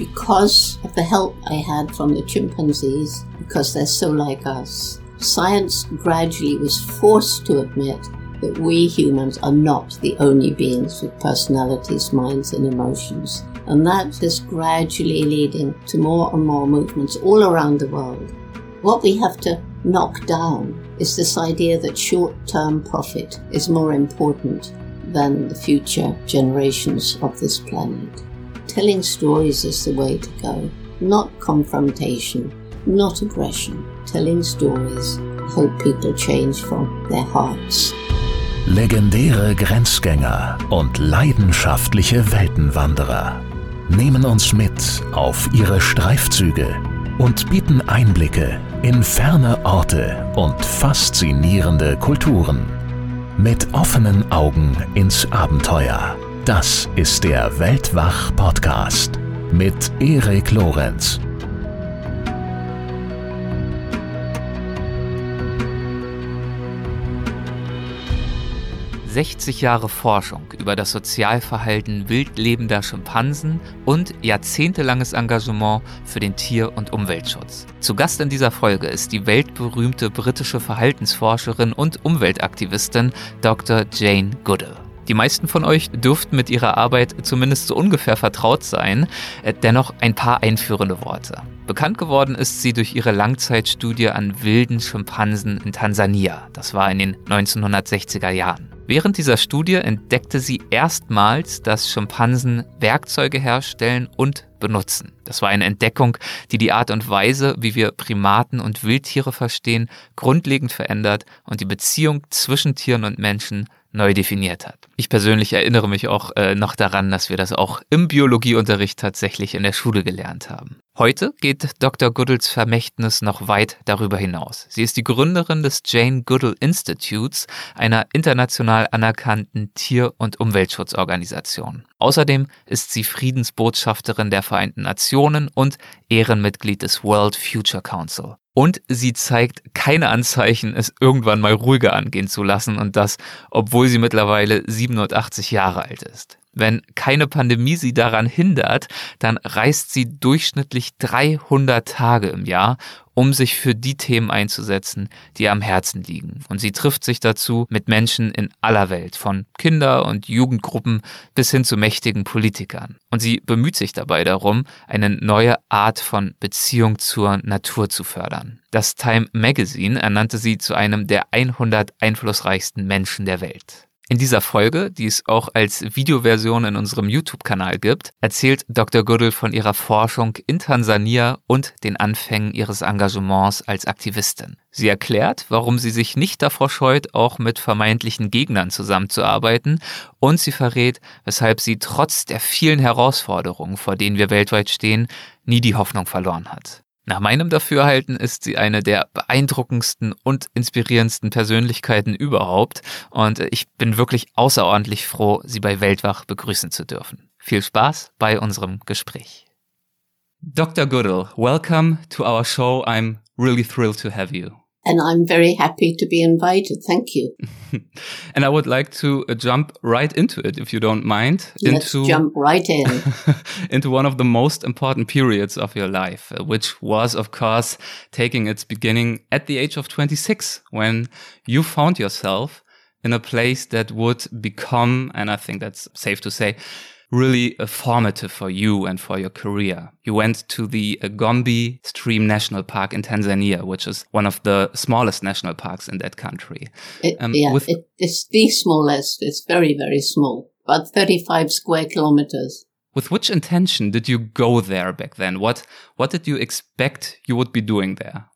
Because of the help I had from the chimpanzees, because they're so like us, science gradually was forced to admit that we humans are not the only beings with personalities, minds, and emotions. And that is gradually leading to more and more movements all around the world. What we have to knock down is this idea that short term profit is more important than the future generations of this planet. Telling stories is the way to go, not confrontation, not aggression. Telling stories hope people change from their hearts. Legendäre Grenzgänger und leidenschaftliche Weltenwanderer nehmen uns mit auf ihre Streifzüge und bieten Einblicke in ferne Orte und faszinierende Kulturen. Mit offenen Augen ins Abenteuer. Das ist der Weltwach-Podcast mit Erik Lorenz. 60 Jahre Forschung über das Sozialverhalten wildlebender Schimpansen und jahrzehntelanges Engagement für den Tier- und Umweltschutz. Zu Gast in dieser Folge ist die weltberühmte britische Verhaltensforscherin und Umweltaktivistin Dr. Jane Goodall. Die meisten von euch dürften mit ihrer Arbeit zumindest so ungefähr vertraut sein. Äh, dennoch ein paar einführende Worte. Bekannt geworden ist sie durch ihre Langzeitstudie an wilden Schimpansen in Tansania. Das war in den 1960er Jahren. Während dieser Studie entdeckte sie erstmals, dass Schimpansen Werkzeuge herstellen und benutzen. Das war eine Entdeckung, die die Art und Weise, wie wir Primaten und Wildtiere verstehen, grundlegend verändert und die Beziehung zwischen Tieren und Menschen neu definiert hat. Ich persönlich erinnere mich auch äh, noch daran, dass wir das auch im Biologieunterricht tatsächlich in der Schule gelernt haben. Heute geht Dr. Goodalls Vermächtnis noch weit darüber hinaus. Sie ist die Gründerin des Jane Goodall Institutes, einer international anerkannten Tier- und Umweltschutzorganisation. Außerdem ist sie Friedensbotschafterin der Vereinten Nationen und Ehrenmitglied des World Future Council. Und sie zeigt keine Anzeichen, es irgendwann mal ruhiger angehen zu lassen und das, obwohl sie mittlerweile 87 Jahre alt ist. Wenn keine Pandemie sie daran hindert, dann reist sie durchschnittlich 300 Tage im Jahr, um sich für die Themen einzusetzen, die ihr am Herzen liegen. Und sie trifft sich dazu mit Menschen in aller Welt, von Kinder- und Jugendgruppen bis hin zu mächtigen Politikern. Und sie bemüht sich dabei darum, eine neue Art von Beziehung zur Natur zu fördern. Das Time Magazine ernannte sie zu einem der 100 einflussreichsten Menschen der Welt. In dieser Folge, die es auch als Videoversion in unserem YouTube-Kanal gibt, erzählt Dr. Goodall von ihrer Forschung in Tansania und den Anfängen ihres Engagements als Aktivistin. Sie erklärt, warum sie sich nicht davor scheut, auch mit vermeintlichen Gegnern zusammenzuarbeiten und sie verrät, weshalb sie trotz der vielen Herausforderungen, vor denen wir weltweit stehen, nie die Hoffnung verloren hat. Nach meinem Dafürhalten ist sie eine der beeindruckendsten und inspirierendsten Persönlichkeiten überhaupt und ich bin wirklich außerordentlich froh, sie bei Weltwach begrüßen zu dürfen. Viel Spaß bei unserem Gespräch. Dr. Goodall, welcome to our show. I'm really thrilled to have you. And I'm very happy to be invited. Thank you. and I would like to uh, jump right into it, if you don't mind. Let's into, jump right in. into one of the most important periods of your life, uh, which was, of course, taking its beginning at the age of 26, when you found yourself in a place that would become, and I think that's safe to say, really formative for you and for your career. You went to the Gombe Stream National Park in Tanzania, which is one of the smallest national parks in that country. It, um, yeah, with, it, it's the smallest. It's very, very small, about 35 square kilometers. With which intention did you go there back then? What, what did you expect you would be doing there?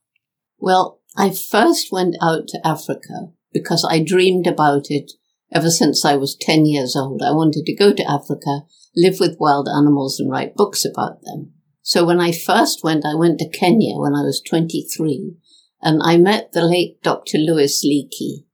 Well, I first went out to Africa because I dreamed about it Ever since I was 10 years old, I wanted to go to Africa, live with wild animals and write books about them. So when I first went, I went to Kenya when I was 23 and I met the late Dr. Louis Leakey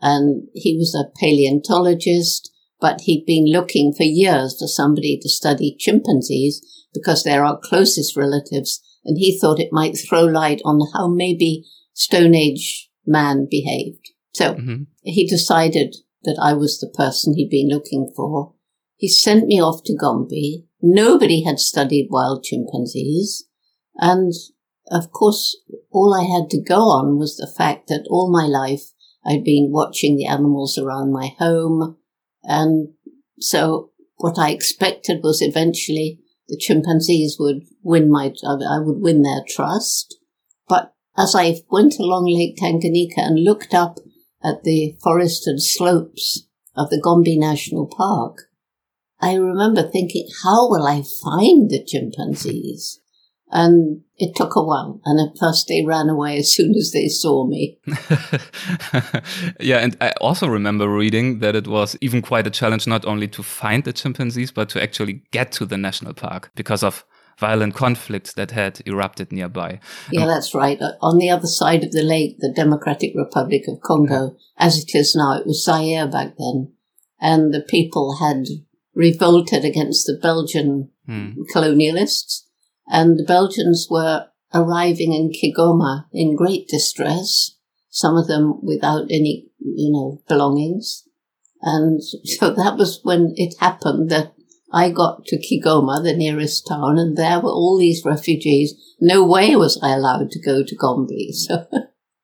and he was a paleontologist, but he'd been looking for years for somebody to study chimpanzees because they're our closest relatives. And he thought it might throw light on how maybe Stone Age man behaved. So mm-hmm. he decided that I was the person he'd been looking for. He sent me off to Gombe, nobody had studied wild chimpanzees. And of course, all I had to go on was the fact that all my life I'd been watching the animals around my home. And so what I expected was eventually the chimpanzees would win my, I would win their trust. But as I went along Lake Tanganyika and looked up at the forested slopes of the Gombe National Park, I remember thinking, how will I find the chimpanzees? And it took a while. And at first they ran away as soon as they saw me. yeah. And I also remember reading that it was even quite a challenge not only to find the chimpanzees, but to actually get to the national park because of violent conflicts that had erupted nearby. Yeah, that's right. Uh, on the other side of the lake, the Democratic Republic of Congo, as it is now, it was Zaire back then. And the people had revolted against the Belgian hmm. colonialists and the Belgians were arriving in Kigoma in great distress, some of them without any, you know, belongings. And so that was when it happened that I got to Kigoma, the nearest town, and there were all these refugees. No way was I allowed to go to Gombe. So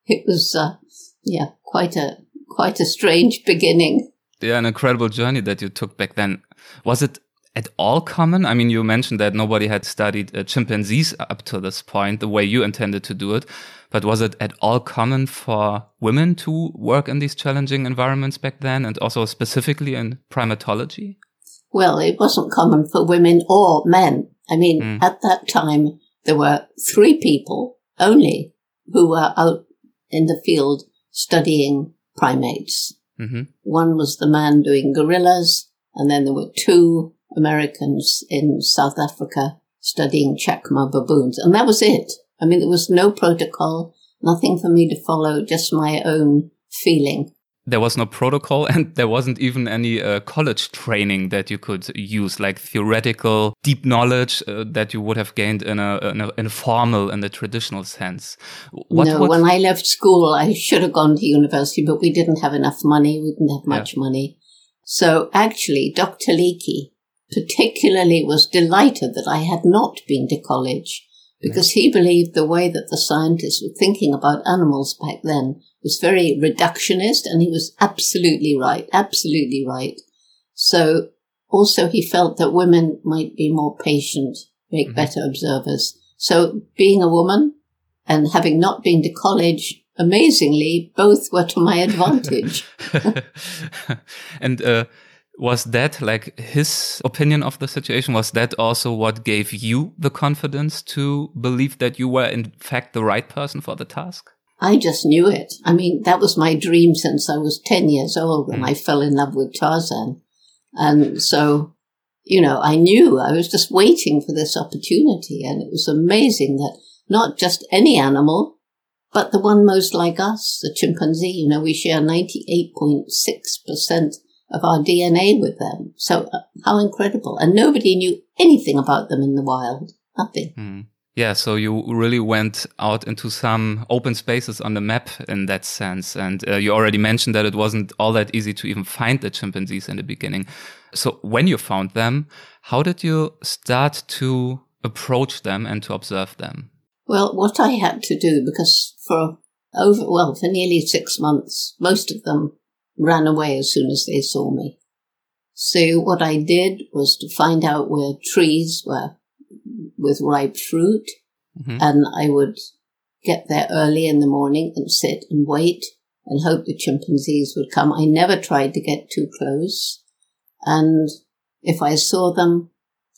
it was, uh, yeah, quite a, quite a strange beginning. Yeah, an incredible journey that you took back then. Was it at all common? I mean, you mentioned that nobody had studied uh, chimpanzees up to this point, the way you intended to do it. But was it at all common for women to work in these challenging environments back then, and also specifically in primatology? Well, it wasn't common for women or men. I mean, mm. at that time, there were three people only who were out in the field studying primates. Mm -hmm. One was the man doing gorillas, and then there were two Americans in South Africa studying chacma baboons. And that was it. I mean, there was no protocol, nothing for me to follow, just my own feeling. There was no protocol and there wasn't even any uh, college training that you could use, like theoretical deep knowledge uh, that you would have gained in a, in a, in a formal, in the traditional sense. What, no, what? when I left school, I should have gone to university, but we didn't have enough money. We didn't have much yeah. money. So actually, Dr. Leakey, particularly was delighted that I had not been to college because he believed the way that the scientists were thinking about animals back then was very reductionist and he was absolutely right, absolutely right. So also he felt that women might be more patient, make mm-hmm. better observers. So being a woman and having not been to college, amazingly, both were to my advantage. and, uh, was that like his opinion of the situation? Was that also what gave you the confidence to believe that you were in fact the right person for the task? I just knew it. I mean that was my dream since i was 10 years old when mm. i fell in love with tarzan. And so you know i knew i was just waiting for this opportunity and it was amazing that not just any animal but the one most like us the chimpanzee you know we share 98.6% of our DNA with them. So uh, how incredible. And nobody knew anything about them in the wild. Nothing. Mm. Yeah, so you really went out into some open spaces on the map in that sense. And uh, you already mentioned that it wasn't all that easy to even find the chimpanzees in the beginning. So when you found them, how did you start to approach them and to observe them? Well, what I had to do, because for over, well, for nearly six months, most of them ran away as soon as they saw me. So what I did was to find out where trees were with ripe fruit, mm-hmm. and I would get there early in the morning and sit and wait and hope the chimpanzees would come. I never tried to get too close. And if I saw them,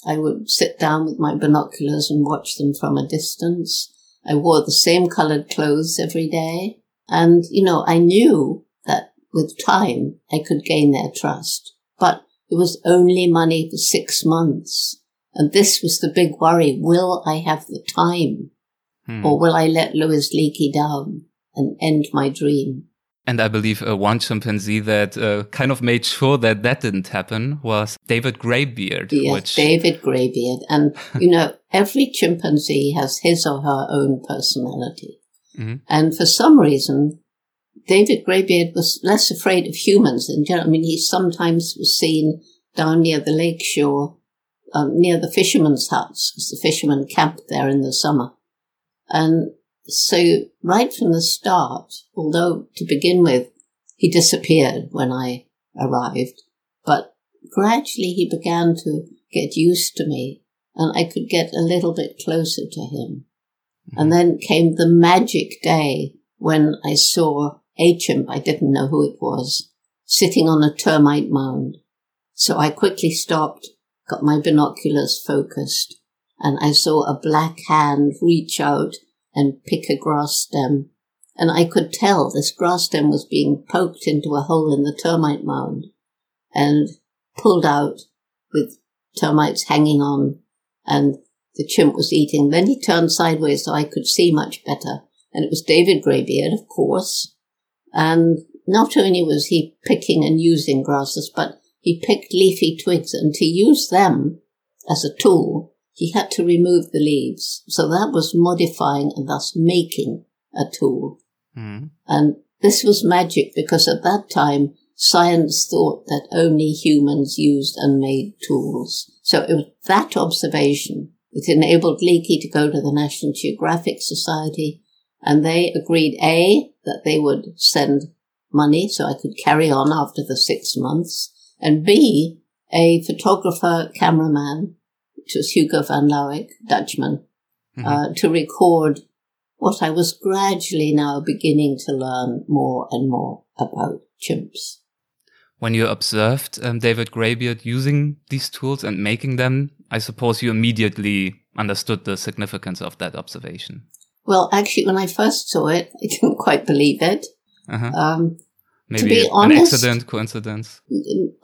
I would sit down with my binoculars and watch them from a distance. I wore the same colored clothes every day. And, you know, I knew with time, I could gain their trust. But it was only money for six months. And this was the big worry. Will I have the time? Hmm. Or will I let Louis Leakey down and end my dream? And I believe uh, one chimpanzee that uh, kind of made sure that that didn't happen was David Greybeard. Yes, which... David Greybeard. And, you know, every chimpanzee has his or her own personality. Mm-hmm. And for some reason, David Greybeard was less afraid of humans in general. I mean, he sometimes was seen down near the lake shore um, near the fishermen's huts because the fishermen camped there in the summer. And so right from the start, although to begin with, he disappeared when I arrived, but gradually he began to get used to me and I could get a little bit closer to him. And then came the magic day when I saw a chimp, I didn't know who it was, sitting on a termite mound. So I quickly stopped, got my binoculars focused, and I saw a black hand reach out and pick a grass stem. And I could tell this grass stem was being poked into a hole in the termite mound and pulled out with termites hanging on and the chimp was eating. Then he turned sideways so I could see much better. And it was David Greybeard, of course. And not only was he picking and using grasses, but he picked leafy twigs and to use them as a tool, he had to remove the leaves. So that was modifying and thus making a tool. Mm. And this was magic because at that time, science thought that only humans used and made tools. So it was that observation that enabled Leakey to go to the National Geographic Society and they agreed A, that they would send money so I could carry on after the six months and B, a photographer, cameraman, which was Hugo van Lawick, Dutchman, mm-hmm. uh, to record what I was gradually now beginning to learn more and more about chimps. When you observed um, David Greybeard using these tools and making them, I suppose you immediately understood the significance of that observation. Well, actually, when I first saw it, I didn't quite believe it. Uh-huh. Um, Maybe to be an honest, accident, coincidence.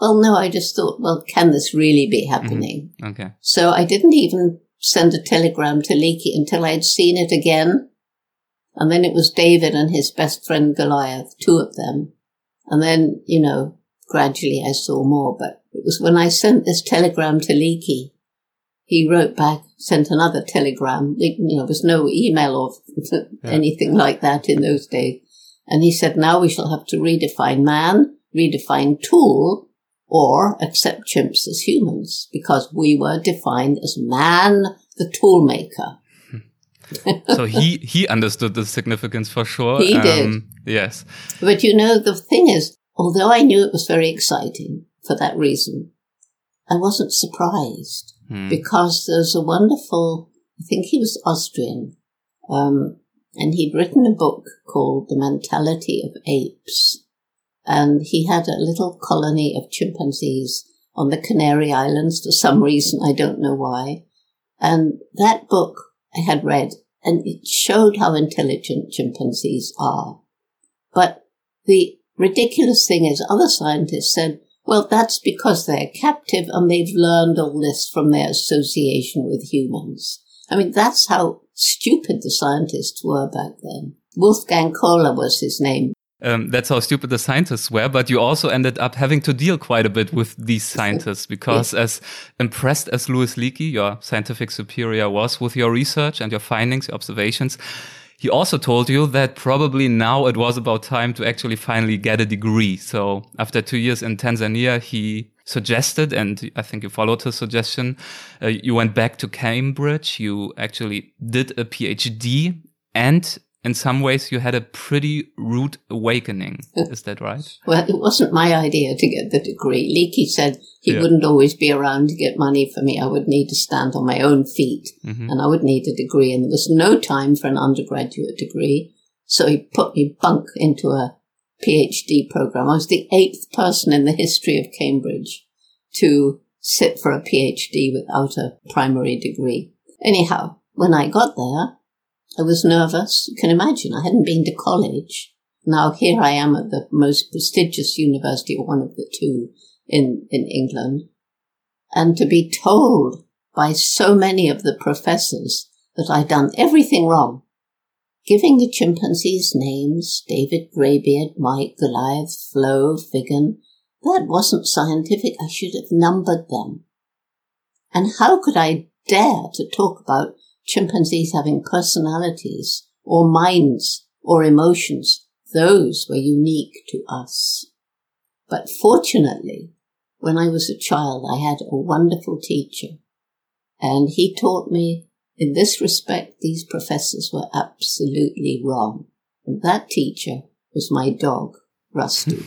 Well, no, I just thought, well, can this really be happening? Mm-hmm. Okay. So I didn't even send a telegram to Leakey until I had seen it again. And then it was David and his best friend Goliath, two of them. And then, you know, gradually I saw more. But it was when I sent this telegram to Leakey, he wrote back, sent another telegram. You know, there was no email or anything like that in those days. And he said, now we shall have to redefine man, redefine tool, or accept chimps as humans, because we were defined as man, the tool maker. so he he understood the significance for sure. He um, did. Yes. But you know, the thing is, although I knew it was very exciting for that reason, I wasn't surprised hmm. because there's a wonderful, I think he was Austrian, um, and he'd written a book called The Mentality of Apes. And he had a little colony of chimpanzees on the Canary Islands for some reason, I don't know why. And that book I had read, and it showed how intelligent chimpanzees are. But the ridiculous thing is, other scientists said, well, that's because they're captive and they've learned all this from their association with humans. I mean, that's how stupid the scientists were back then. Wolfgang Kohler was his name. Um, that's how stupid the scientists were, but you also ended up having to deal quite a bit with these scientists because, as impressed as Louis Leakey, your scientific superior, was with your research and your findings, your observations, he also told you that probably now it was about time to actually finally get a degree. So after two years in Tanzania, he suggested, and I think you followed his suggestion. Uh, you went back to Cambridge. You actually did a PhD, and in some ways, you had a pretty rude awakening. Is that right? well, it wasn't my idea to get the degree. Leakey said he yeah. wouldn't always be around to get money for me. I would need to stand on my own feet, mm-hmm. and I would need a degree. And there was no time for an undergraduate degree. So he put me bunk into a PhD program. I was the eighth person in the history of Cambridge to sit for a PhD without a primary degree. Anyhow, when I got there, I was nervous. You can imagine I hadn't been to college. Now here I am at the most prestigious university, or one of the two in, in England. And to be told by so many of the professors that I'd done everything wrong giving the chimpanzees names, David Greybeard, Mike, Goliath, Flo, Figan, that wasn't scientific. I should have numbered them. And how could I dare to talk about chimpanzees having personalities or minds or emotions? Those were unique to us. But fortunately, when I was a child, I had a wonderful teacher, And he taught me in this respect, these professors were absolutely wrong. And that teacher was my dog, Rusty.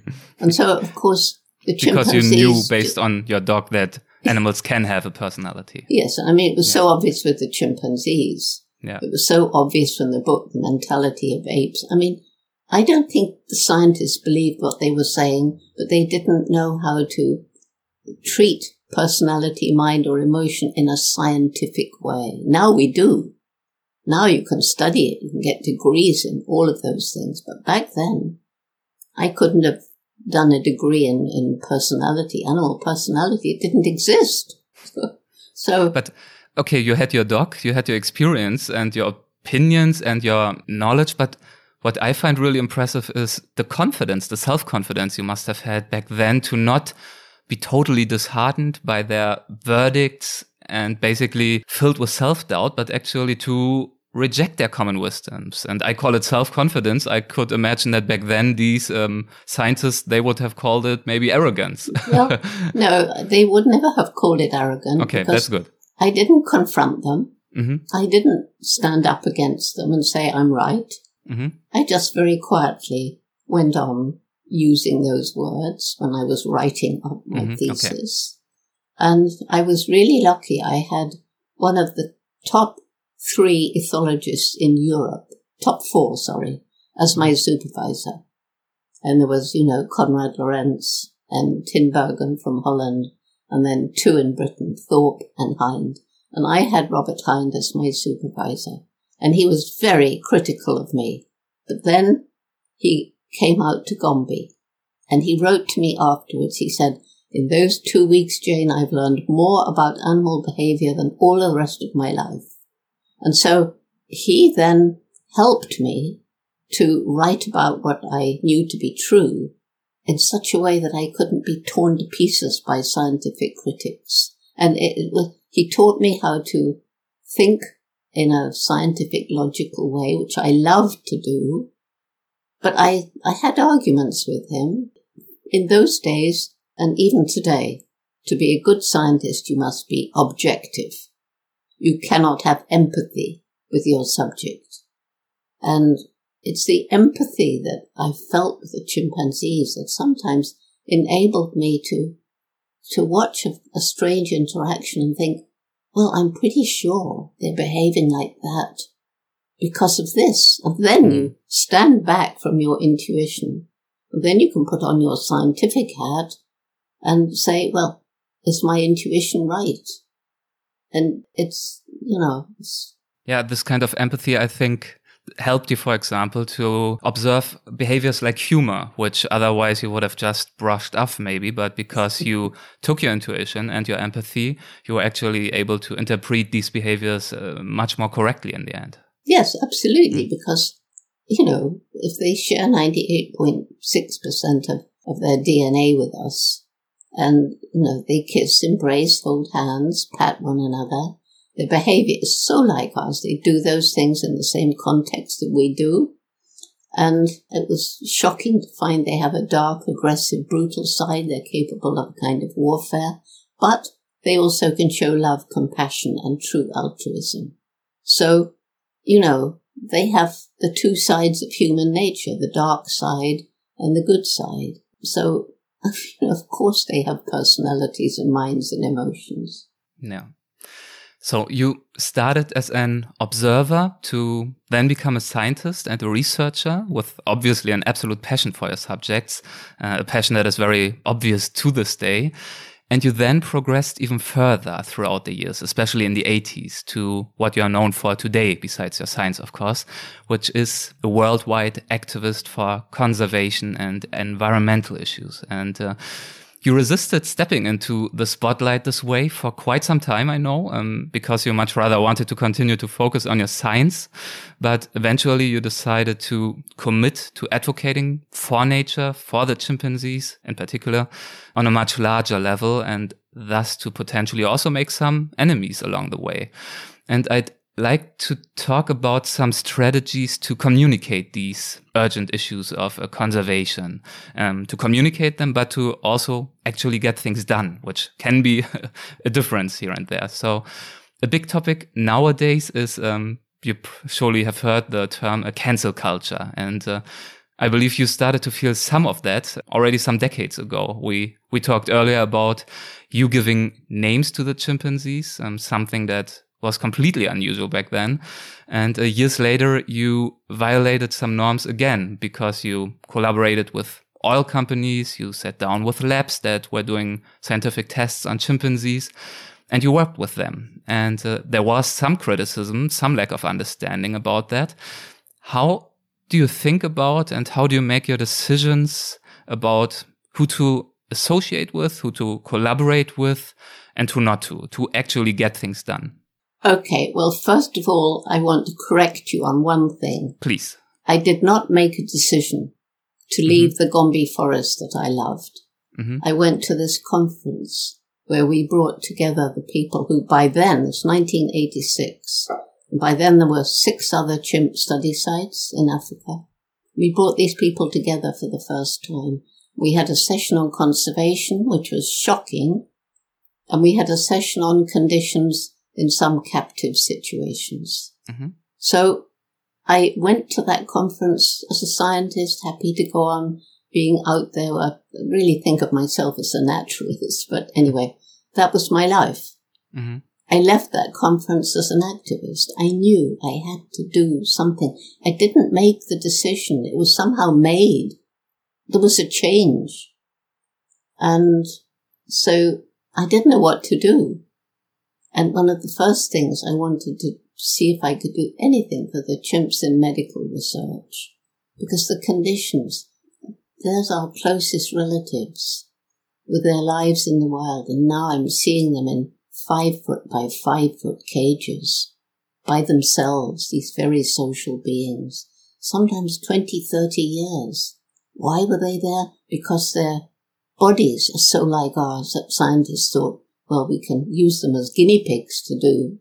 and so, of course, the because you knew based on your dog that animals can have a personality. Yes, I mean it was yeah. so obvious with the chimpanzees. Yeah. It was so obvious from the book, the mentality of apes. I mean, I don't think the scientists believed what they were saying, but they didn't know how to treat personality, mind, or emotion in a scientific way. Now we do. Now you can study it, you can get degrees in all of those things. But back then, I couldn't have done a degree in, in personality, animal personality. It didn't exist. so. But, okay, you had your dog, you had your experience and your opinions and your knowledge, but what I find really impressive is the confidence, the self-confidence you must have had back then to not be totally disheartened by their verdicts and basically filled with self-doubt, but actually to reject their common wisdoms. And I call it self-confidence. I could imagine that back then these um, scientists, they would have called it maybe arrogance. well, no, they would never have called it arrogant. Okay, that's good. I didn't confront them. Mm-hmm. I didn't stand up against them and say I'm right. Mm-hmm. I just very quietly went on using those words when I was writing up my mm-hmm. thesis. Okay. And I was really lucky. I had one of the top three ethologists in Europe, top four, sorry, as my supervisor. And there was, you know, Konrad Lorenz and Tinbergen from Holland, and then two in Britain, Thorpe and Hinde. And I had Robert Hinde as my supervisor. And he was very critical of me. But then he came out to Gombe and he wrote to me afterwards. He said, in those two weeks, Jane, I've learned more about animal behavior than all the rest of my life. And so he then helped me to write about what I knew to be true in such a way that I couldn't be torn to pieces by scientific critics. And it, it, he taught me how to think in a scientific, logical way, which I loved to do. But I, I had arguments with him. In those days, and even today, to be a good scientist, you must be objective. You cannot have empathy with your subject. And it's the empathy that I felt with the chimpanzees that sometimes enabled me to, to watch a, a strange interaction and think, well, I'm pretty sure they're behaving like that because of this. And then you hmm. stand back from your intuition. And then you can put on your scientific hat and say, well, is my intuition right? And it's you know it's yeah this kind of empathy i think helped you for example to observe behaviors like humor which otherwise you would have just brushed off maybe but because you took your intuition and your empathy you were actually able to interpret these behaviors uh, much more correctly in the end yes absolutely mm. because you know if they share 98.6% of, of their dna with us and you know they kiss, embrace, hold hands, pat one another. Their behavior is so like ours. They do those things in the same context that we do. And it was shocking to find they have a dark, aggressive, brutal side. They're capable of a kind of warfare, but they also can show love, compassion, and true altruism. So, you know, they have the two sides of human nature, the dark side and the good side. So of course they have personalities and minds and emotions. Yeah. So you started as an observer to then become a scientist and a researcher with obviously an absolute passion for your subjects, uh, a passion that is very obvious to this day. And you then progressed even further throughout the years, especially in the 80s, to what you are known for today, besides your science, of course, which is a worldwide activist for conservation and environmental issues. And uh, you resisted stepping into the spotlight this way for quite some time, I know, um, because you much rather wanted to continue to focus on your science. But eventually you decided to commit to advocating for nature, for the chimpanzees in particular, on a much larger level and thus to potentially also make some enemies along the way. And I'd like to talk about some strategies to communicate these urgent issues of uh, conservation, um, to communicate them, but to also actually get things done, which can be a difference here and there. So a big topic nowadays is, um, you surely have heard the term a cancel culture. And, uh, I believe you started to feel some of that already some decades ago. We, we talked earlier about you giving names to the chimpanzees, um, something that was completely unusual back then. And uh, years later, you violated some norms again because you collaborated with oil companies. You sat down with labs that were doing scientific tests on chimpanzees and you worked with them. And uh, there was some criticism, some lack of understanding about that. How do you think about and how do you make your decisions about who to associate with, who to collaborate with, and who not to, to actually get things done? Okay, well, first of all, I want to correct you on one thing. Please. I did not make a decision to mm-hmm. leave mm-hmm. the Gombe forest that I loved. Mm-hmm. I went to this conference where we brought together the people who by then, it's 1986, and by then there were six other chimp study sites in Africa. We brought these people together for the first time. We had a session on conservation, which was shocking, and we had a session on conditions in some captive situations. Mm-hmm. So I went to that conference as a scientist, happy to go on being out there. I really think of myself as a naturalist, but anyway, that was my life. Mm-hmm. I left that conference as an activist. I knew I had to do something. I didn't make the decision. It was somehow made. There was a change. And so I didn't know what to do. And one of the first things I wanted to see if I could do anything for the chimps in medical research, because the conditions, there's our closest relatives with their lives in the wild, and now I'm seeing them in five foot by five foot cages by themselves, these very social beings, sometimes 20, 30 years. Why were they there? Because their bodies are so like ours that scientists thought well, we can use them as guinea pigs to do,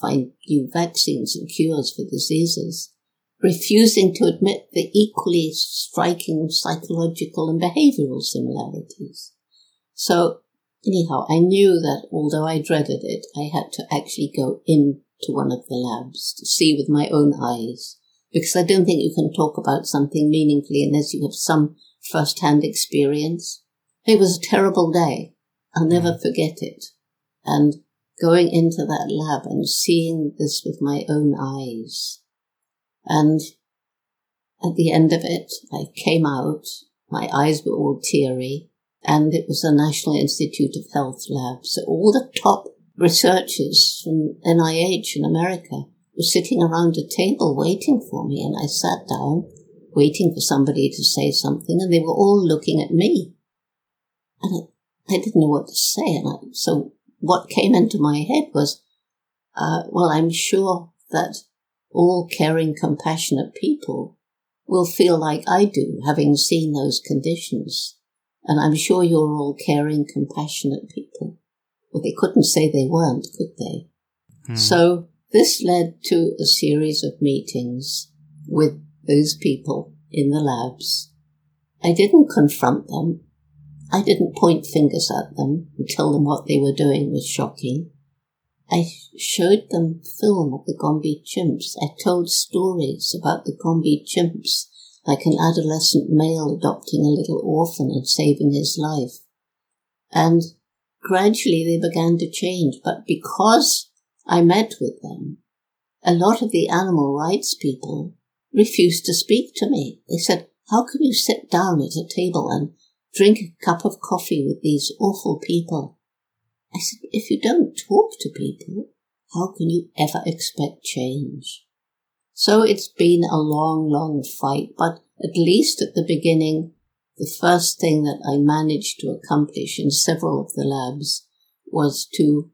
find new vaccines and cures for diseases, refusing to admit the equally striking psychological and behavioral similarities. So anyhow, I knew that although I dreaded it, I had to actually go into one of the labs to see with my own eyes, because I don't think you can talk about something meaningfully unless you have some first-hand experience. It was a terrible day. I'll never forget it. And going into that lab and seeing this with my own eyes. And at the end of it, I came out, my eyes were all teary, and it was a National Institute of Health lab. So all the top researchers from NIH in America were sitting around a table waiting for me, and I sat down, waiting for somebody to say something, and they were all looking at me. And I didn't know what to say. And I, so what came into my head was, uh, well, I'm sure that all caring, compassionate people will feel like I do, having seen those conditions. And I'm sure you're all caring, compassionate people. Well, they couldn't say they weren't, could they? Hmm. So this led to a series of meetings with those people in the labs. I didn't confront them. I didn't point fingers at them and tell them what they were doing was shocking. I showed them film of the Gombe chimps. I told stories about the Gombe chimps, like an adolescent male adopting a little orphan and saving his life. And gradually they began to change, but because I met with them, a lot of the animal rights people refused to speak to me. They said, how can you sit down at a table and drink a cup of coffee with these awful people. I said, if you don't talk to people, how can you ever expect change? So it's been a long, long fight, but at least at the beginning, the first thing that I managed to accomplish in several of the labs was to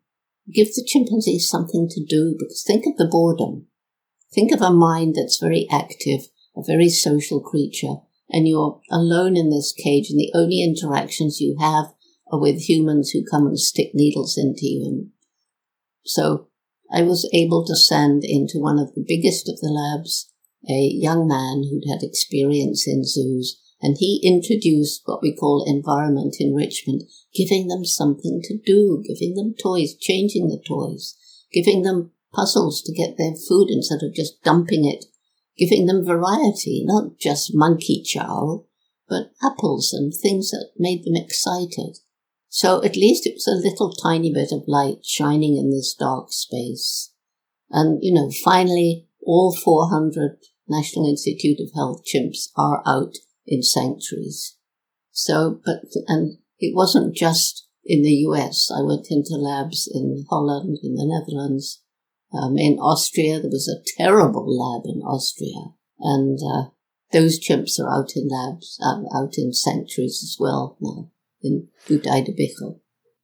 give the chimpanzees something to do because think of the boredom. Think of a mind that's very active, a very social creature, and you're alone in this cage and the only interactions you have are with humans who come and stick needles into you. And so I was able to send into one of the biggest of the labs a young man who'd had experience in zoos, and he introduced what we call environment enrichment, giving them something to do, giving them toys, changing the toys, giving them puzzles to get their food instead of just dumping it, giving them variety, not just monkey chow, but apples and things that made them excited. So at least it was a little tiny bit of light shining in this dark space. And, you know, finally, all 400 National Institute of Health chimps are out in sanctuaries. So, but, and it wasn't just in the US. I went into labs in Holland, in the Netherlands, um, in Austria. There was a terrible lab in Austria. And, uh, those chimps are out in labs, uh, out in sanctuaries as well now in Budeide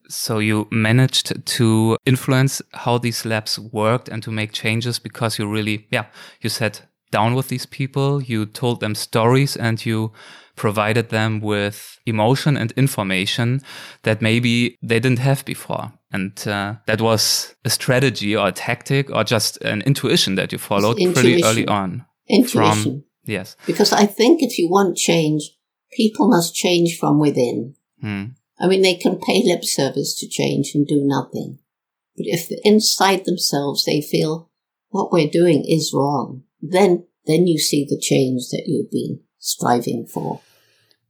So you managed to influence how these labs worked and to make changes because you really, yeah, you sat down with these people, you told them stories and you provided them with emotion and information that maybe they didn't have before. And uh, that was a strategy or a tactic or just an intuition that you followed pretty early on. Intuition. From, yes. Because I think if you want change, people must change from within. Hmm. I mean, they can pay lip service to change and do nothing. But if inside themselves they feel what we're doing is wrong, then, then you see the change that you've been striving for.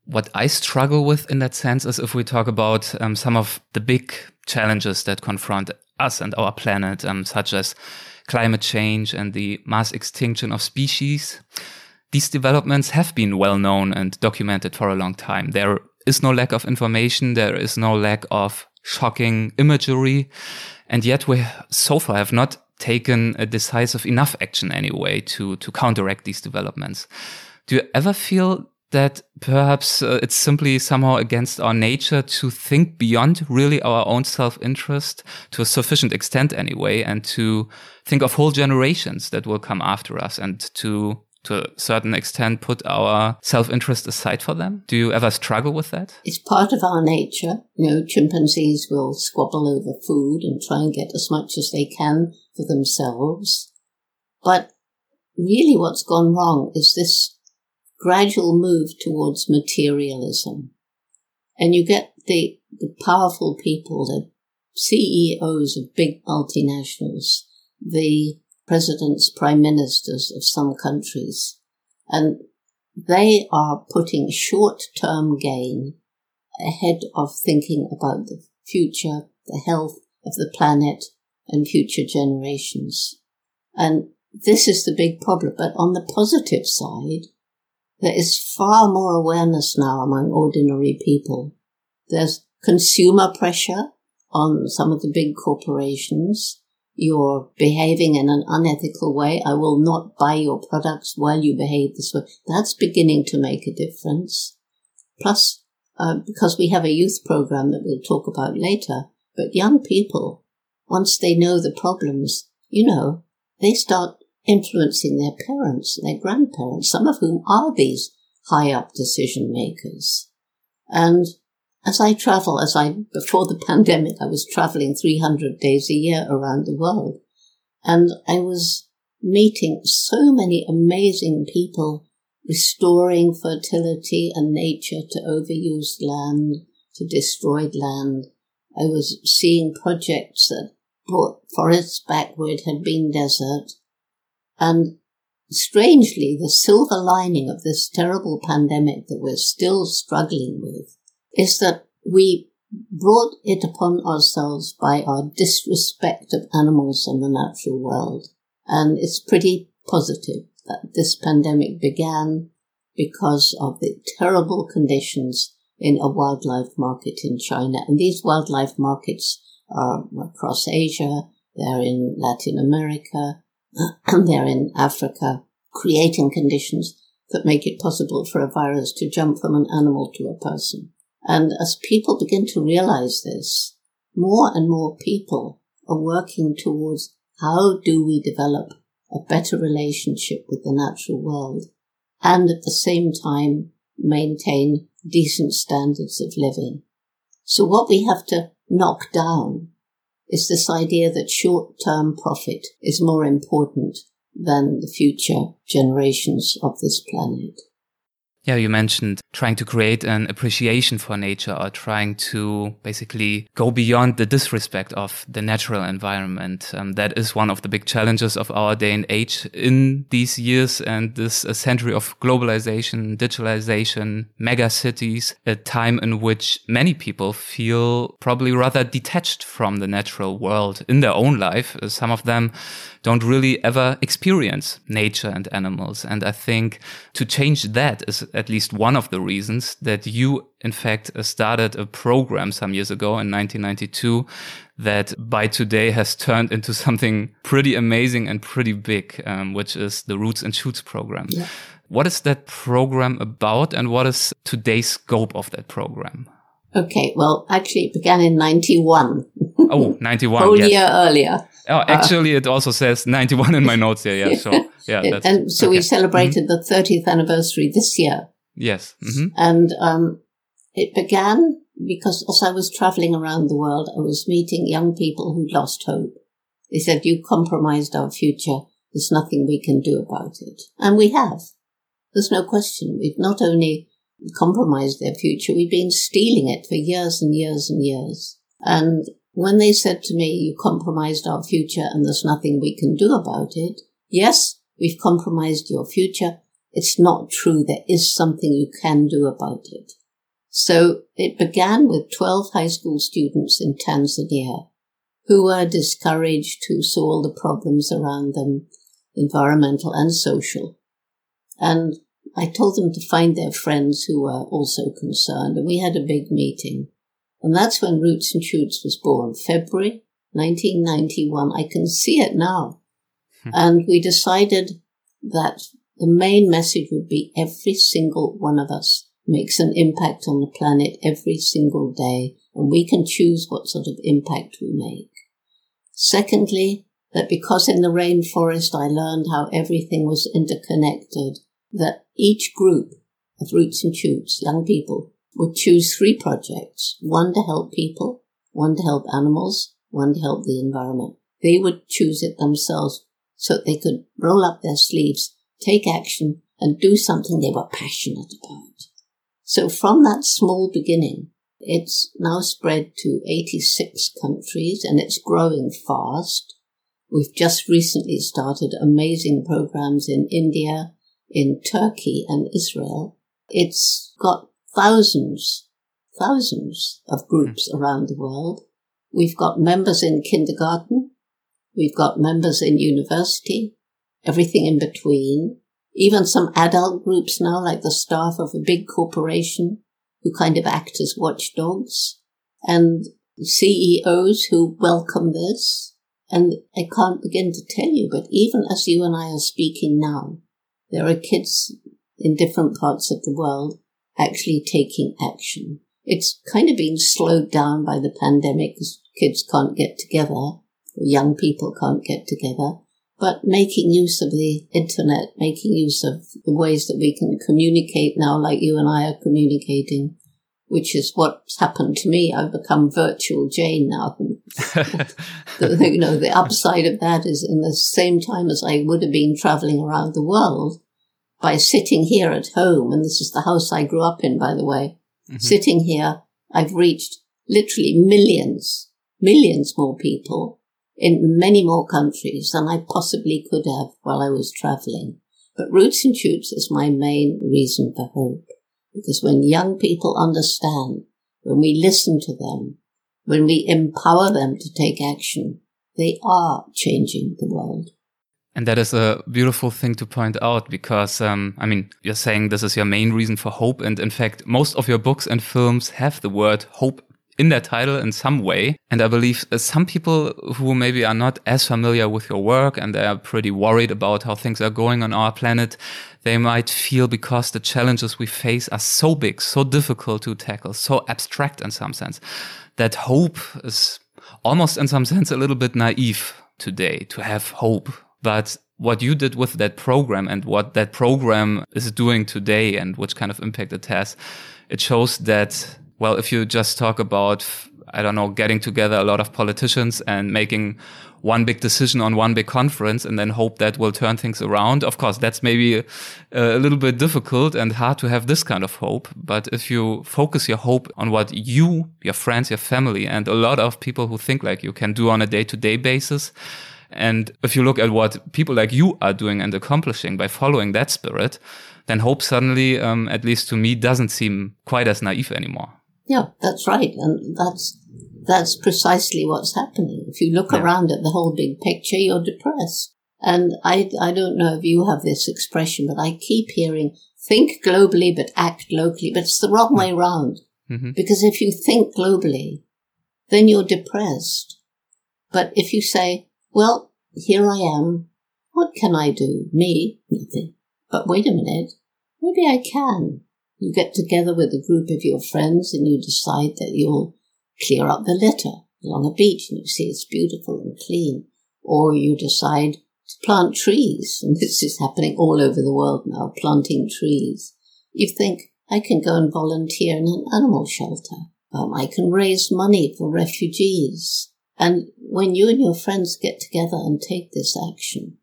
What I struggle with in that sense is if we talk about um, some of the big challenges that confront us and our planet, um, such as climate change and the mass extinction of species. These developments have been well known and documented for a long time. There is no lack of information. There is no lack of shocking imagery. And yet we so far have not taken a decisive enough action anyway to, to counteract these developments. Do you ever feel that perhaps uh, it's simply somehow against our nature to think beyond really our own self-interest to a sufficient extent anyway, and to think of whole generations that will come after us and to to a certain extent put our self-interest aside for them? Do you ever struggle with that? It's part of our nature. You know, chimpanzees will squabble over food and try and get as much as they can for themselves. But really what's gone wrong is this gradual move towards materialism. And you get the, the powerful people, the CEOs of big multinationals, the presidents, prime ministers of some countries, and they are putting short term gain ahead of thinking about the future, the health of the planet, and future generations. And this is the big problem. But on the positive side, there is far more awareness now among ordinary people. There's consumer pressure on some of the big corporations you're behaving in an unethical way. I will not buy your products while you behave this way. That's beginning to make a difference. Plus, uh, because we have a youth program that we'll talk about later, but young people, once they know the problems, you know, they start influencing their parents, their grandparents, some of whom are these high up decision makers. And as I travel, as I, before the pandemic, I was traveling 300 days a year around the world. And I was meeting so many amazing people restoring fertility and nature to overused land, to destroyed land. I was seeing projects that brought forests back where it had been desert. And strangely, the silver lining of this terrible pandemic that we're still struggling with is that we brought it upon ourselves by our disrespect of animals and the natural world. And it's pretty positive that this pandemic began because of the terrible conditions in a wildlife market in China. And these wildlife markets are across Asia, they're in Latin America, and they're in Africa, creating conditions that make it possible for a virus to jump from an animal to a person. And as people begin to realize this, more and more people are working towards how do we develop a better relationship with the natural world and at the same time maintain decent standards of living. So what we have to knock down is this idea that short-term profit is more important than the future generations of this planet. Yeah, you mentioned trying to create an appreciation for nature or trying to basically go beyond the disrespect of the natural environment. Um, that is one of the big challenges of our day and age in these years and this uh, century of globalization, digitalization, mega cities, a time in which many people feel probably rather detached from the natural world in their own life. Some of them don't really ever experience nature and animals. And I think to change that is at least one of the reasons that you, in fact, started a program some years ago in 1992 that by today has turned into something pretty amazing and pretty big, um, which is the Roots and Shoots program. Yeah. What is that program about and what is today's scope of that program? Okay, well, actually, it began in 91. oh, 91. Whole yes. year earlier. Oh, uh, actually, uh, it also says 91 in my notes here. Yeah, so, yeah. and so okay. we celebrated mm-hmm. the 30th anniversary this year. Yes. Mm-hmm. And um, it began because as I was traveling around the world, I was meeting young people who'd lost hope. They said, You compromised our future. There's nothing we can do about it. And we have. There's no question. We've not only compromised their future, we've been stealing it for years and years and years. And when they said to me, You compromised our future and there's nothing we can do about it, yes, we've compromised your future. It's not true. There is something you can do about it. So it began with 12 high school students in Tanzania who were discouraged, who saw all the problems around them, environmental and social. And I told them to find their friends who were also concerned, and we had a big meeting. And that's when Roots and Shoots was born, February 1991. I can see it now. Hmm. And we decided that the main message would be every single one of us makes an impact on the planet every single day, and we can choose what sort of impact we make. Secondly, that because in the rainforest I learned how everything was interconnected, that each group of roots and shoots, young people, would choose three projects, one to help people, one to help animals, one to help the environment. They would choose it themselves so they could roll up their sleeves, take action, and do something they were passionate about. So from that small beginning, it's now spread to 86 countries and it's growing fast. We've just recently started amazing programs in India, in Turkey and Israel. It's got thousands, thousands of groups hmm. around the world. We've got members in kindergarten. We've got members in university, everything in between. Even some adult groups now, like the staff of a big corporation who kind of act as watchdogs and CEOs who welcome this. And I can't begin to tell you, but even as you and I are speaking now, there are kids in different parts of the world actually taking action. It's kind of been slowed down by the pandemic because kids can't get together, young people can't get together, but making use of the internet, making use of the ways that we can communicate now, like you and I are communicating, which is what's happened to me. I've become virtual Jane now. you know, the upside of that is in the same time as I would have been traveling around the world by sitting here at home, and this is the house I grew up in, by the way, mm-hmm. sitting here, I've reached literally millions, millions more people in many more countries than I possibly could have while I was traveling. But Roots and Shoots is my main reason for hope. Because when young people understand, when we listen to them, when we empower them to take action, they are changing the world. And that is a beautiful thing to point out because, um, I mean, you're saying this is your main reason for hope. And in fact, most of your books and films have the word hope in their title in some way. And I believe uh, some people who maybe are not as familiar with your work and they are pretty worried about how things are going on our planet, they might feel because the challenges we face are so big, so difficult to tackle, so abstract in some sense, that hope is almost in some sense a little bit naive today to have hope but what you did with that program and what that program is doing today and which kind of impact it has, it shows that well, if you just talk about, I don't know, getting together a lot of politicians and making one big decision on one big conference and then hope that will turn things around. Of course, that's maybe a, a, little bit difficult and hard to have this kind of hope. But if you focus your hope on what you, your friends, your family, and a lot of people who think like you can do on a day to day basis, and if you look at what people like you are doing and accomplishing by following that spirit, then hope suddenly, um, at least to me, doesn't seem quite as naive anymore. Yeah, that's right. And that's that's precisely what's happening. If you look yeah. around at the whole big picture, you're depressed. And I, I don't know if you have this expression, but I keep hearing think globally but act locally, but it's the wrong way round. Mm-hmm. Because if you think globally, then you're depressed. But if you say, well, here I am, what can I do? Me? Nothing. But wait a minute, maybe I can. You get together with a group of your friends and you decide that you'll clear up the litter along a beach and you see it's beautiful and clean. Or you decide to plant trees, and this is happening all over the world now, planting trees. You think, I can go and volunteer in an animal shelter. Um, I can raise money for refugees. And when you and your friends get together and take this action,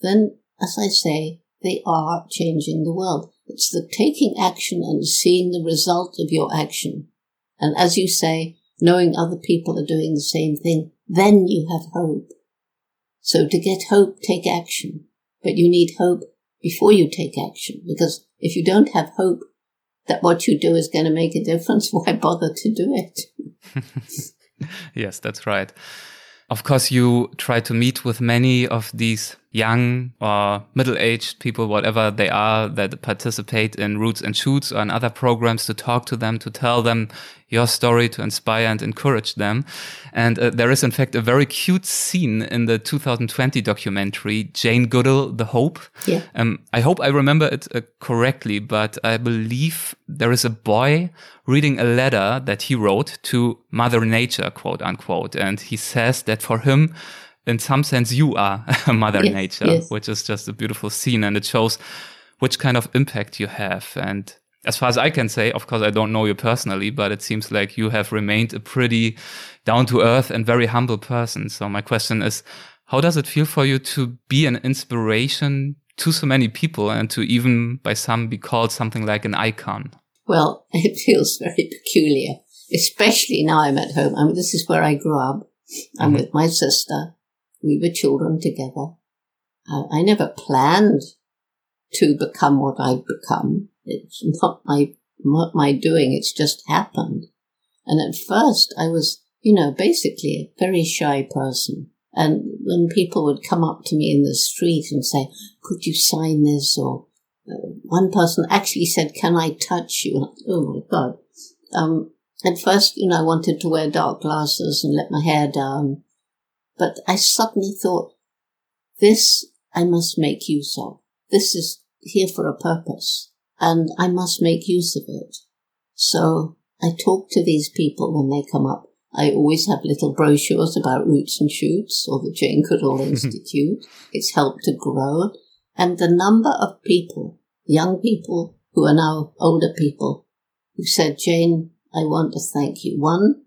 then, as I say, they are changing the world. It's the taking action and seeing the result of your action. And as you say, knowing other people are doing the same thing, then you have hope. So to get hope, take action. But you need hope before you take action, because if you don't have hope that what you do is going to make a difference, why bother to do it? yes, that's right. Of course, you try to meet with many of these young or middle-aged people, whatever they are, that participate in Roots and Shoots or in other programs to talk to them, to tell them your story to inspire and encourage them. And uh, there is, in fact, a very cute scene in the 2020 documentary, Jane Goodall, The Hope. Yeah. Um, I hope I remember it uh, correctly, but I believe there is a boy reading a letter that he wrote to Mother Nature, quote unquote. And he says that for him, in some sense, you are Mother yes, Nature, yes. which is just a beautiful scene. And it shows which kind of impact you have. And as far as I can say, of course, I don't know you personally, but it seems like you have remained a pretty down to earth and very humble person. So my question is, how does it feel for you to be an inspiration to so many people and to even by some be called something like an icon? Well, it feels very peculiar, especially now I'm at home. I mean, this is where I grew up. I'm mm-hmm. with my sister. We were children together. I, I never planned to become what I've become. It's not my, not my doing. It's just happened. And at first I was, you know, basically a very shy person. And when people would come up to me in the street and say, could you sign this? Or uh, one person actually said, can I touch you? oh my God. Um, at first, you know, I wanted to wear dark glasses and let my hair down. But I suddenly thought, this I must make use of. This is here for a purpose and I must make use of it. So I talk to these people when they come up. I always have little brochures about roots and shoots or the Jane Goodall Institute. It's helped to grow. And the number of people, young people who are now older people, who said, Jane, I want to thank you. One,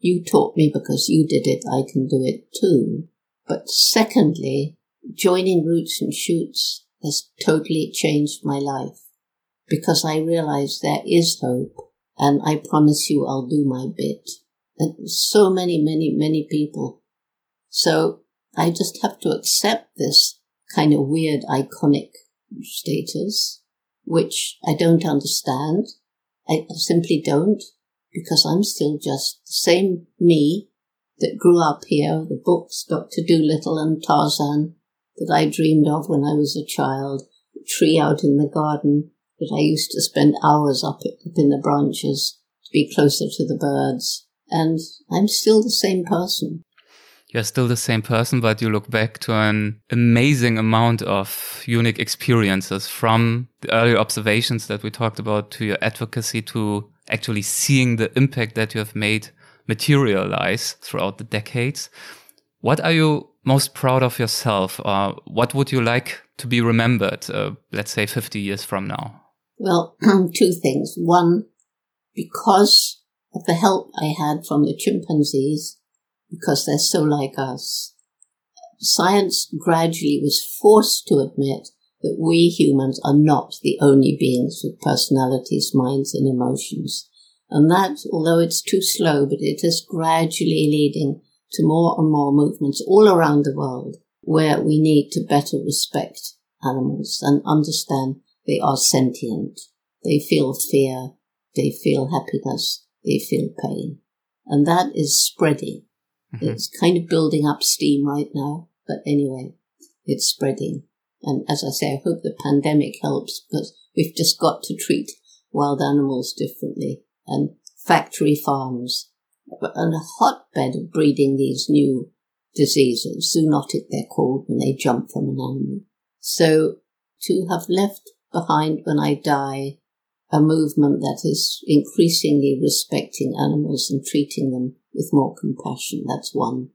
you taught me because you did it. I can do it too. But secondly, joining Roots and Shoots has totally changed my life because I realize there is hope and I promise you I'll do my bit. And so many, many, many people. So I just have to accept this kind of weird iconic status, which I don't understand. I simply don't because I'm still just the same me that grew up here, the books, Dr. Dolittle and Tarzan that I dreamed of when I was a child, the tree out in the garden, that I used to spend hours up, up in the branches to be closer to the birds. And I'm still the same person. You're still the same person, but you look back to an amazing amount of unique experiences from the early observations that we talked about to your advocacy to actually seeing the impact that you have made materialize throughout the decades. What are you most proud of yourself or what would you like to be remembered, uh, let's say 50 years from now? Well, two things. One, because of the help I had from the chimpanzees, because they're so like us, science gradually was forced to admit that we humans are not the only beings with personalities, minds, and emotions. And that, although it's too slow, but it is gradually leading to more and more movements all around the world where we need to better respect animals and understand they are sentient. They feel fear. They feel happiness. They feel pain. And that is spreading. Mm-hmm. It's kind of building up steam right now. But anyway, it's spreading. And as I say, I hope the pandemic helps because we've just got to treat wild animals differently and factory farms and a hotbed of breeding these new diseases. Zoonotic, they're called when they jump from an animal. So to have left behind when I die a movement that is increasingly respecting animals and treating them with more compassion. That's one.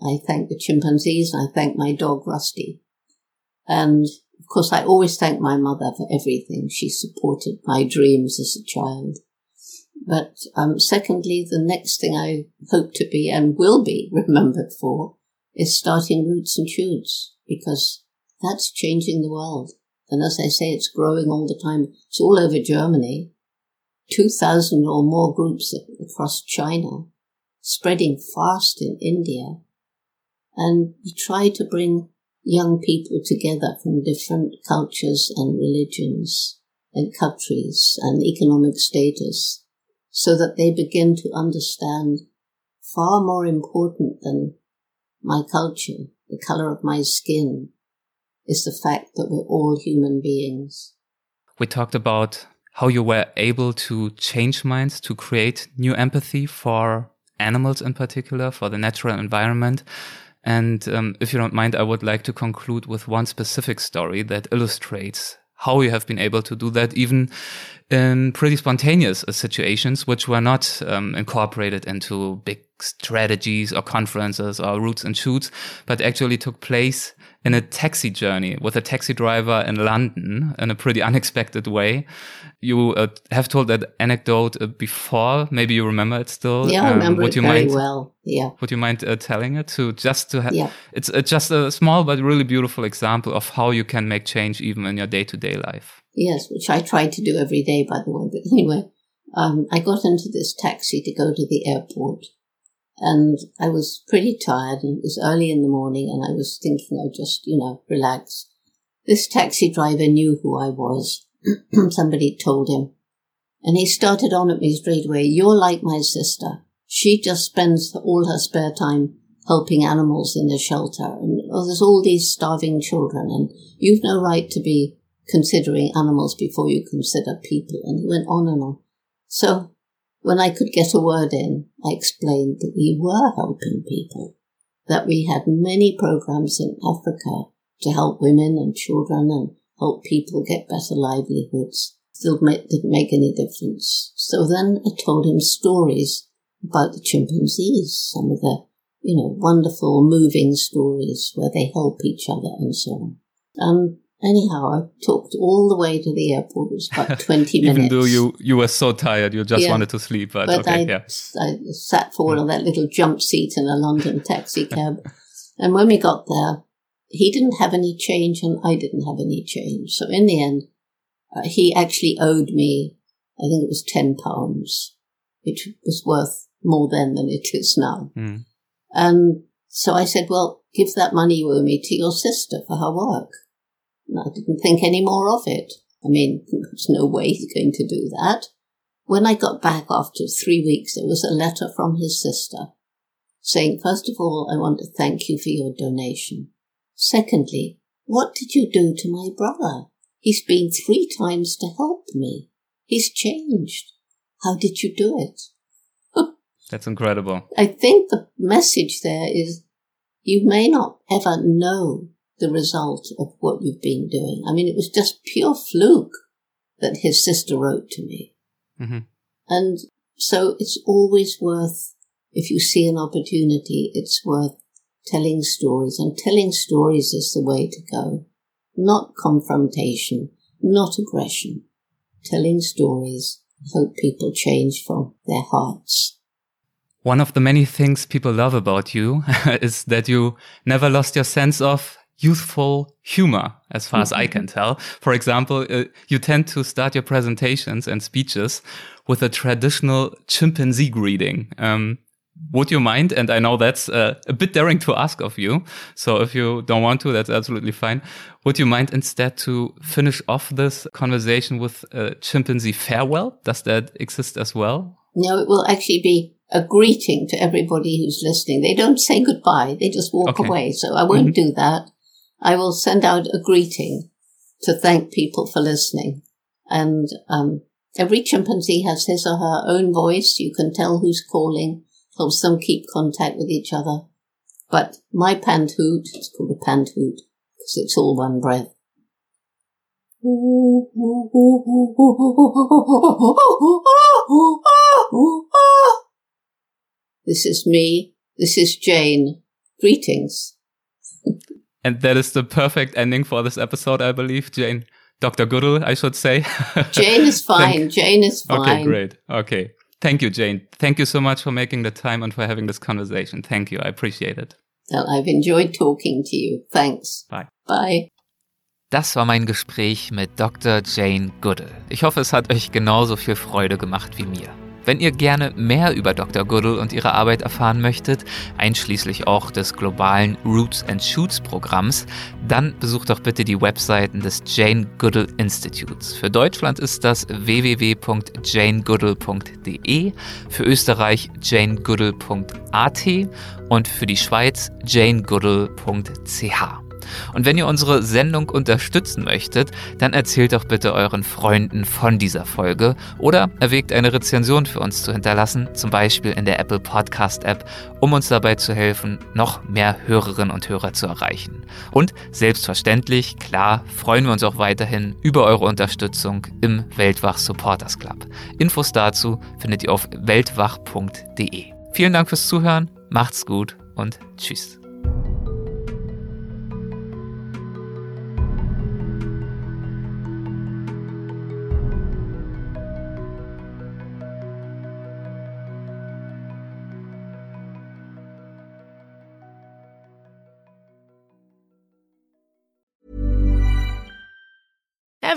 I thank the chimpanzees and I thank my dog Rusty. And of course, I always thank my mother for everything. She supported my dreams as a child. But um, secondly, the next thing I hope to be and will be remembered for is starting Roots and Shoots because that's changing the world. And as I say, it's growing all the time. It's all over Germany. 2,000 or more groups across China, spreading fast in India. And we try to bring young people together from different cultures and religions and countries and economic status so that they begin to understand far more important than my culture, the color of my skin, is the fact that we're all human beings. We talked about how you were able to change minds to create new empathy for animals in particular, for the natural environment. And um, if you don't mind, I would like to conclude with one specific story that illustrates how you have been able to do that, even in pretty spontaneous situations, which were not um, incorporated into big strategies or conferences or roots and shoots, but actually took place in a taxi journey with a taxi driver in London in a pretty unexpected way. You uh, have told that anecdote uh, before. Maybe you remember it still. Yeah, I um, remember it you very mind, well. Yeah. Would you mind uh, telling it to just to have? Yeah. It's uh, just a small but really beautiful example of how you can make change even in your day to day life. Yes, which I try to do every day, by the way. But anyway, um, I got into this taxi to go to the airport and I was pretty tired and it was early in the morning and I was thinking I'd just, you know, relax. This taxi driver knew who I was. Somebody told him. And he started on at me straight away. You're like my sister. She just spends all her spare time helping animals in the shelter. And oh, there's all these starving children and you've no right to be considering animals before you consider people. And he went on and on. So when I could get a word in, I explained that we were helping people, that we had many programs in Africa to help women and children and help people get better livelihoods. Still didn't make any difference. So then I told him stories about the chimpanzees, some of the, you know, wonderful, moving stories where they help each other and so on. And Anyhow, I talked all the way to the airport. It was about 20 Even minutes. Even though you, you were so tired, you just yeah. wanted to sleep. But, but okay, I, yeah. I sat forward on that little jump seat in a London taxi cab. and when we got there, he didn't have any change and I didn't have any change. So in the end, uh, he actually owed me, I think it was 10 pounds, which was worth more then than it is now. Mm. And so I said, well, give that money you owe me to your sister for her work. I didn't think any more of it. I mean, there's no way he's going to do that. When I got back after three weeks, there was a letter from his sister saying, first of all, I want to thank you for your donation. Secondly, what did you do to my brother? He's been three times to help me. He's changed. How did you do it? That's incredible. I think the message there is you may not ever know the result of what you've been doing. I mean, it was just pure fluke that his sister wrote to me. Mm-hmm. And so it's always worth, if you see an opportunity, it's worth telling stories. And telling stories is the way to go. Not confrontation, not aggression. Telling stories hope people change from their hearts. One of the many things people love about you is that you never lost your sense of youthful humor, as far as I can tell. For example, uh, you tend to start your presentations and speeches with a traditional chimpanzee greeting. Um, would you mind? And I know that's uh, a bit daring to ask of you. So if you don't want to, that's absolutely fine. Would you mind instead to finish off this conversation with a chimpanzee farewell? Does that exist as well? No, it will actually be a greeting to everybody who's listening. They don't say goodbye. They just walk okay. away. So I won't mm -hmm. do that. I will send out a greeting to thank people for listening. And um, every chimpanzee has his or her own voice. You can tell who's calling helps them keep contact with each other. But my pant-hoot, it's called a pant-hoot because it's all one breath. This is me. This is Jane. Greetings. And that is the perfect ending for this episode, I believe, Jane. Dr. Goodall, I should say. Jane is fine. Jane is fine. Okay, great. Okay. Thank you, Jane. Thank you so much for making the time and for having this conversation. Thank you. I appreciate it. Well, I've enjoyed talking to you. Thanks. Bye. Bye. Das war mein Gespräch mit Dr. Jane Goodall. Ich hoffe, es hat euch genauso viel Freude gemacht wie mir. Wenn ihr gerne mehr über Dr. Goodall und ihre Arbeit erfahren möchtet, einschließlich auch des globalen Roots and Shoots Programms, dann besucht doch bitte die Webseiten des Jane Goodall Institutes. Für Deutschland ist das www.janegoodall.de, für Österreich janegoodall.at und für die Schweiz janegoodall.ch. Und wenn ihr unsere Sendung unterstützen möchtet, dann erzählt doch bitte euren Freunden von dieser Folge oder erwägt eine Rezension für uns zu hinterlassen, zum Beispiel in der Apple Podcast App, um uns dabei zu helfen, noch mehr Hörerinnen und Hörer zu erreichen. Und selbstverständlich, klar, freuen wir uns auch weiterhin über eure Unterstützung im Weltwach Supporters Club. Infos dazu findet ihr auf weltwach.de. Vielen Dank fürs Zuhören, macht's gut und tschüss.